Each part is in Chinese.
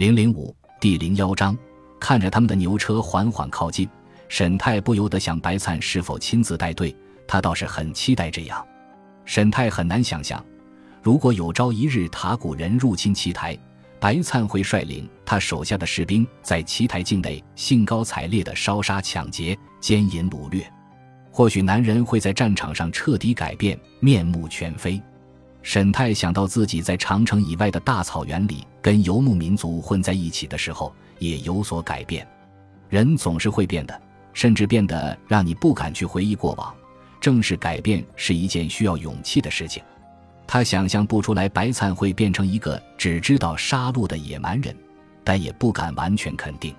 零零五第零幺章，看着他们的牛车缓缓靠近，沈泰不由得想：白灿是否亲自带队？他倒是很期待这样。沈泰很难想象，如果有朝一日塔古人入侵奇台，白灿会率领他手下的士兵在奇台境内兴高采烈地烧杀抢劫、奸淫掳掠。或许男人会在战场上彻底改变，面目全非。沈泰想到自己在长城以外的大草原里跟游牧民族混在一起的时候，也有所改变。人总是会变的，甚至变得让你不敢去回忆过往。正是改变是一件需要勇气的事情。他想象不出来白灿会变成一个只知道杀戮的野蛮人，但也不敢完全肯定。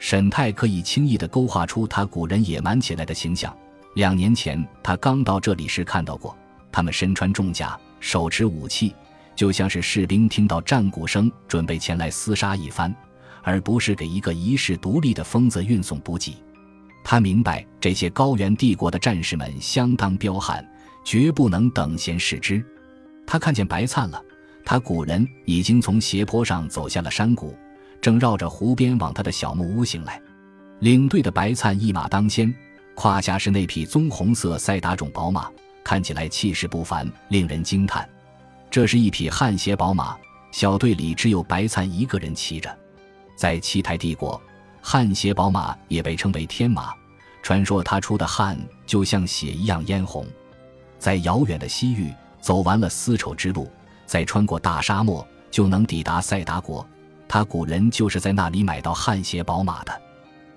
沈泰可以轻易地勾画出他古人野蛮起来的形象。两年前他刚到这里时看到过，他们身穿重甲，手持武器，就像是士兵听到战鼓声准备前来厮杀一番，而不是给一个遗世独立的疯子运送补给。他明白这些高原帝国的战士们相当彪悍，绝不能等闲视之。他看见白灿了，他古人已经从斜坡上走下了山谷，正绕着湖边往他的小木屋行来。领队的白灿一马当先。胯下是那匹棕红色赛达种宝马，看起来气势不凡，令人惊叹。这是一匹汗血宝马，小队里只有白灿一个人骑着。在七台帝国，汗血宝马也被称为天马，传说它出的汗就像血一样嫣红。在遥远的西域，走完了丝绸之路，再穿过大沙漠，就能抵达塞达国。他古人就是在那里买到汗血宝马的。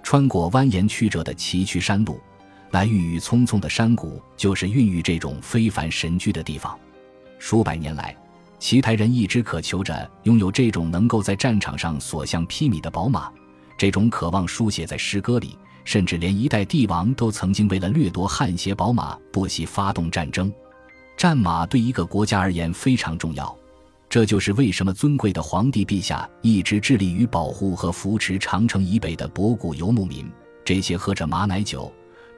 穿过蜿蜒曲折的崎岖山路。那郁郁葱葱的山谷，就是孕育这种非凡神驹的地方。数百年来，奇台人一直渴求着拥有这种能够在战场上所向披靡的宝马。这种渴望书写在诗歌里，甚至连一代帝王都曾经为了掠夺汗血宝马，不惜发动战争。战马对一个国家而言非常重要，这就是为什么尊贵的皇帝陛下一直致力于保护和扶持长城以北的博古游牧民。这些喝着马奶酒。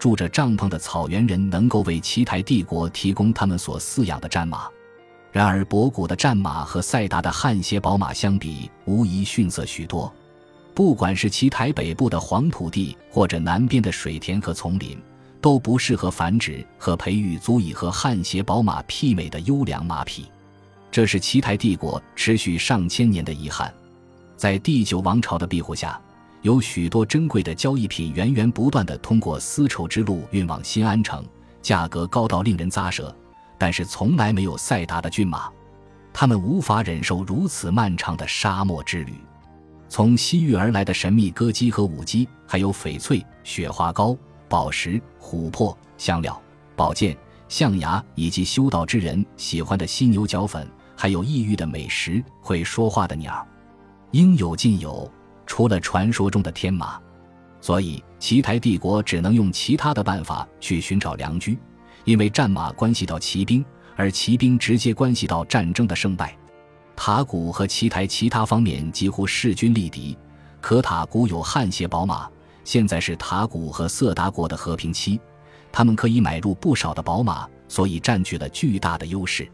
住着帐篷的草原人能够为奇台帝国提供他们所饲养的战马，然而博古的战马和塞达的汗血宝马相比，无疑逊色许多。不管是奇台北部的黄土地，或者南边的水田和丛林，都不适合繁殖和培育足以和汗血宝马媲美的优良马匹。这是奇台帝国持续上千年的遗憾。在第九王朝的庇护下。有许多珍贵的交易品源源不断地通过丝绸之路运往新安城，价格高到令人咂舌。但是从来没有赛达的骏马，他们无法忍受如此漫长的沙漠之旅。从西域而来的神秘歌姬和舞姬，还有翡翠、雪花膏、宝石、琥珀、香料、宝剑、象牙，以及修道之人喜欢的犀牛角粉，还有异域的美食、会说话的鸟，应有尽有。除了传说中的天马，所以奇台帝国只能用其他的办法去寻找良驹，因为战马关系到骑兵，而骑兵直接关系到战争的胜败。塔古和奇台其他方面几乎势均力敌，可塔古有汗血宝马，现在是塔古和色达国的和平期，他们可以买入不少的宝马，所以占据了巨大的优势。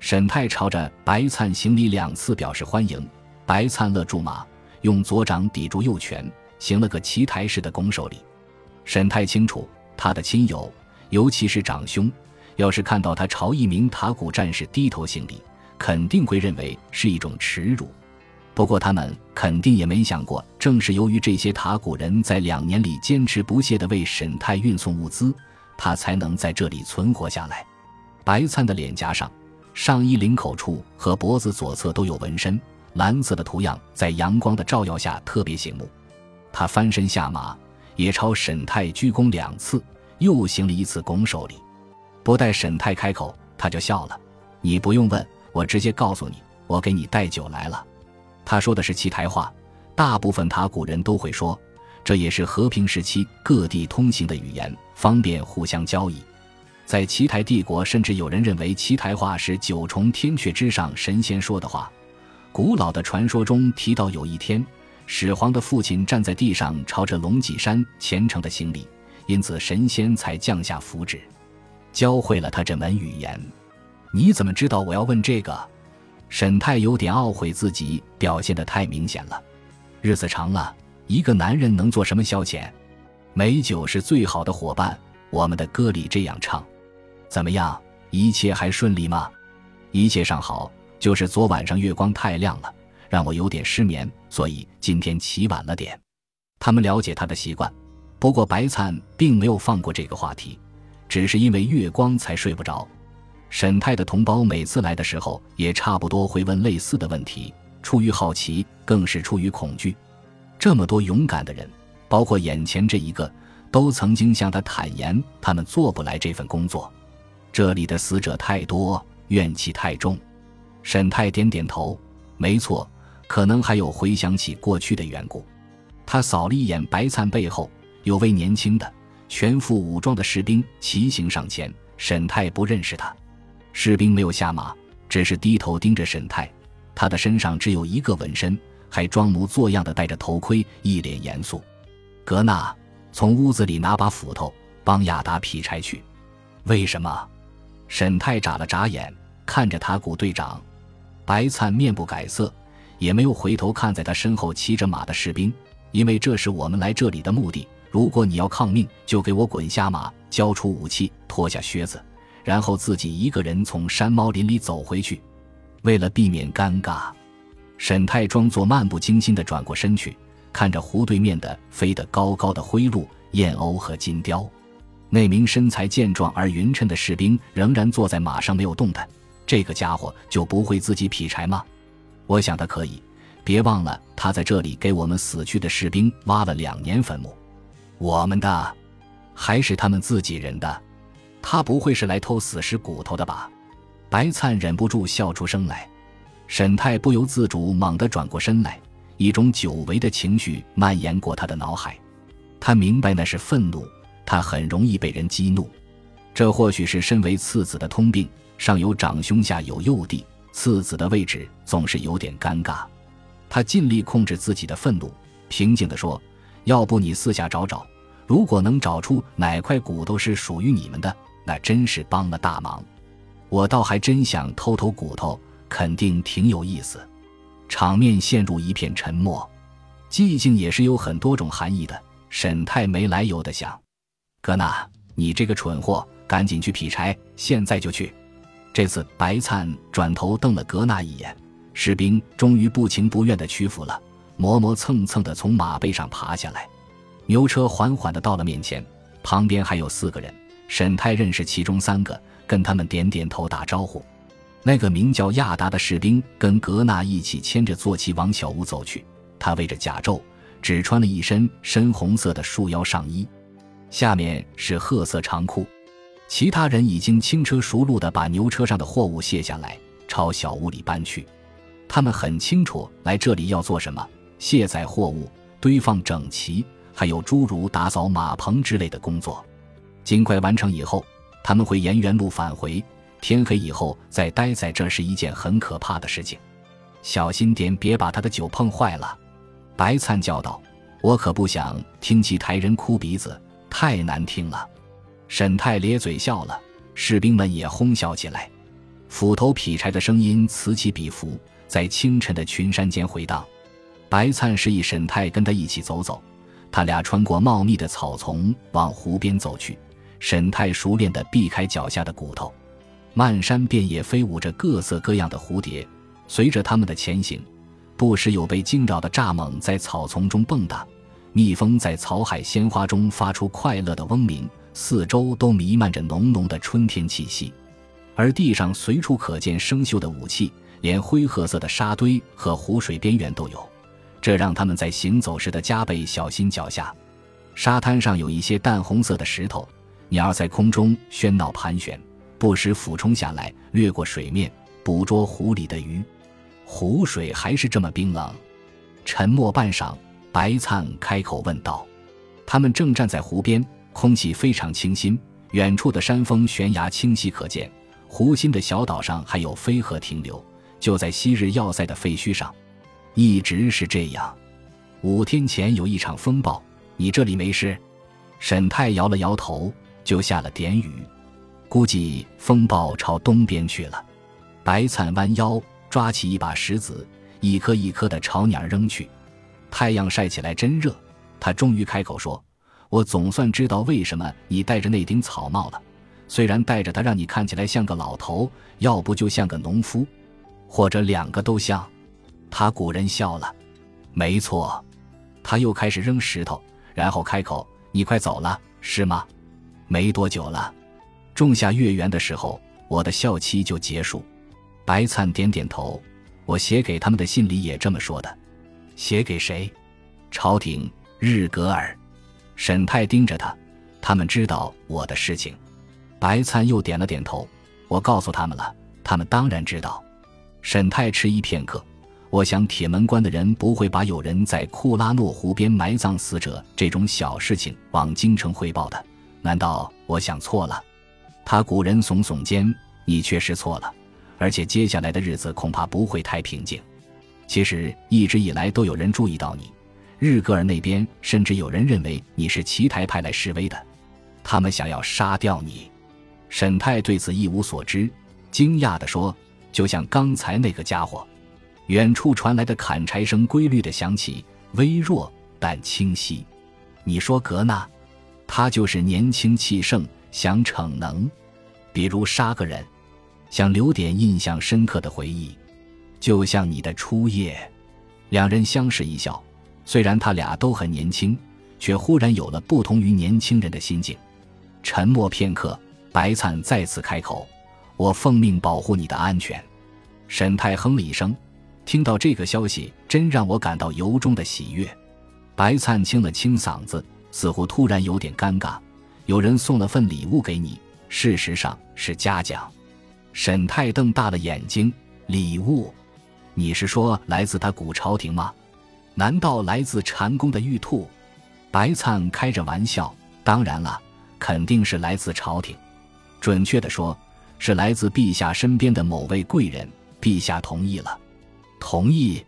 沈泰朝着白灿行礼两次表示欢迎，白灿勒住马。用左掌抵住右拳，行了个棋台式的拱手礼。沈太清楚，他的亲友，尤其是长兄，要是看到他朝一名塔古战士低头行礼，肯定会认为是一种耻辱。不过他们肯定也没想过，正是由于这些塔古人在两年里坚持不懈地为沈太运送物资，他才能在这里存活下来。白灿的脸颊上、上衣领口处和脖子左侧都有纹身。蓝色的图样在阳光的照耀下特别醒目。他翻身下马，也朝沈泰鞠躬两次，又行了一次拱手礼。不待沈泰开口，他就笑了：“你不用问，我直接告诉你，我给你带酒来了。”他说的是奇台话，大部分塔古人都会说，这也是和平时期各地通行的语言，方便互相交易。在奇台帝国，甚至有人认为奇台话是九重天阙之上神仙说的话。古老的传说中提到，有一天，始皇的父亲站在地上，朝着龙脊山虔诚的行礼，因此神仙才降下符纸，教会了他这门语言。你怎么知道我要问这个？沈太有点懊悔自己表现得太明显了。日子长了，一个男人能做什么消遣？美酒是最好的伙伴。我们的歌里这样唱：怎么样？一切还顺利吗？一切尚好，就是昨晚上月光太亮了，让我有点失眠，所以今天起晚了点。他们了解他的习惯，不过白灿并没有放过这个话题，只是因为月光才睡不着。沈泰的同胞每次来的时候，也差不多会问类似的问题，出于好奇，更是出于恐惧。这么多勇敢的人，包括眼前这一个，都曾经向他坦言，他们做不来这份工作。这里的死者太多，怨气太重。沈泰点点头，没错，可能还有回想起过去的缘故。他扫了一眼白灿背后，有位年轻的、全副武装的士兵骑行上前。沈泰不认识他。士兵没有下马，只是低头盯着沈泰。他的身上只有一个纹身，还装模作样的戴着头盔，一脸严肃。格纳从屋子里拿把斧头，帮亚达劈柴去。为什么？沈泰眨了眨眼，看着塔古队长。白灿面不改色，也没有回头看在他身后骑着马的士兵。因为这是我们来这里的目的。如果你要抗命，就给我滚下马，交出武器，脱下靴子。然后自己一个人从山猫林里走回去，为了避免尴尬，沈泰装作漫不经心地转过身去，看着湖对面的飞得高高的灰鹭、燕鸥和金雕。那名身材健壮而匀称的士兵仍然坐在马上没有动弹。这个家伙就不会自己劈柴吗？我想他可以。别忘了，他在这里给我们死去的士兵挖了两年坟墓。我们的，还是他们自己人的？他不会是来偷死尸骨头的吧？白灿忍不住笑出声来。沈泰不由自主猛地转过身来，一种久违的情绪蔓延过他的脑海。他明白那是愤怒，他很容易被人激怒。这或许是身为次子的通病：上有长兄，下有幼弟，次子的位置总是有点尴尬。他尽力控制自己的愤怒，平静地说：“要不你四下找找，如果能找出哪块骨头是属于你们的。”那真是帮了大忙，我倒还真想偷偷骨头，肯定挺有意思。场面陷入一片沉默，寂静也是有很多种含义的。沈太没来由的想：“哥纳，你这个蠢货，赶紧去劈柴，现在就去。”这次白灿转头瞪了格纳一眼，士兵终于不情不愿的屈服了，磨磨蹭蹭的从马背上爬下来。牛车缓缓的到了面前，旁边还有四个人。沈泰认识其中三个，跟他们点点头打招呼。那个名叫亚达的士兵跟格纳一起牵着坐骑往小屋走去。他围着甲胄，只穿了一身深红色的束腰上衣，下面是褐色长裤。其他人已经轻车熟路地把牛车上的货物卸下来，朝小屋里搬去。他们很清楚来这里要做什么：卸载货物、堆放整齐，还有诸如打扫马棚之类的工作。尽快完成以后，他们会沿原路返回。天黑以后再待在这是一件很可怕的事情，小心点，别把他的酒碰坏了。”白灿叫道，“我可不想听其台人哭鼻子，太难听了。”沈泰咧嘴笑了，士兵们也哄笑起来。斧头劈柴的声音此起彼伏，在清晨的群山间回荡。白灿示意沈泰跟他一起走走，他俩穿过茂密的草丛，往湖边走去。沈太熟练地避开脚下的骨头，漫山遍野飞舞着各色各样的蝴蝶，随着他们的前行，不时有被惊扰的蚱蜢在草丛中蹦跶，蜜蜂在草海鲜花中发出快乐的嗡鸣，四周都弥漫着浓浓的春天气息，而地上随处可见生锈的武器，连灰褐色的沙堆和湖水边缘都有，这让他们在行走时的加倍小心脚下。沙滩上有一些淡红色的石头。鸟儿在空中喧闹盘旋，不时俯冲下来，掠过水面，捕捉湖里的鱼。湖水还是这么冰冷。沉默半晌，白灿开口问道：“他们正站在湖边，空气非常清新，远处的山峰悬崖清晰可见，湖心的小岛上还有飞鹤停留，就在昔日要塞的废墟上，一直是这样。五天前有一场风暴，你这里没事？”沈泰摇了摇头。就下了点雨，估计风暴朝东边去了。白灿弯腰抓起一把石子，一颗一颗的朝鸟扔去。太阳晒起来真热，他终于开口说：“我总算知道为什么你戴着那顶草帽了。虽然戴着它让你看起来像个老头，要不就像个农夫，或者两个都像。”他古人笑了。没错，他又开始扔石头，然后开口：“你快走了，是吗？没多久了，仲夏月圆的时候，我的校期就结束。”白灿点点头。我写给他们的信里也这么说的。写给谁？朝廷。日格尔。沈泰盯着他。他们知道我的事情。白灿又点了点头。我告诉他们了。他们当然知道。沈泰迟疑片刻。我想，铁门关的人不会把有人在库拉诺湖边埋葬死者这种小事情往京城汇报的。难道我想错了？他古人耸耸肩：“你确实错了，而且接下来的日子恐怕不会太平静。其实一直以来都有人注意到你，日格尔那边甚至有人认为你是奇台派来示威的，他们想要杀掉你。”沈泰对此一无所知，惊讶地说：“就像刚才那个家伙。”远处传来的砍柴声规律的响起，微弱但清晰。你说格纳，他就是年轻气盛，想逞能，比如杀个人，想留点印象深刻的回忆，就像你的初夜。两人相视一笑，虽然他俩都很年轻，却忽然有了不同于年轻人的心境。沉默片刻，白灿再次开口：“我奉命保护你的安全。”沈泰哼了一声。听到这个消息，真让我感到由衷的喜悦。白灿清了清嗓子，似乎突然有点尴尬。有人送了份礼物给你，事实上是嘉奖。沈泰瞪大了眼睛：“礼物？你是说来自他古朝廷吗？难道来自禅宫的玉兔？”白灿开着玩笑：“当然了，肯定是来自朝廷。准确的说，是来自陛下身边的某位贵人。陛下同意了。”同意。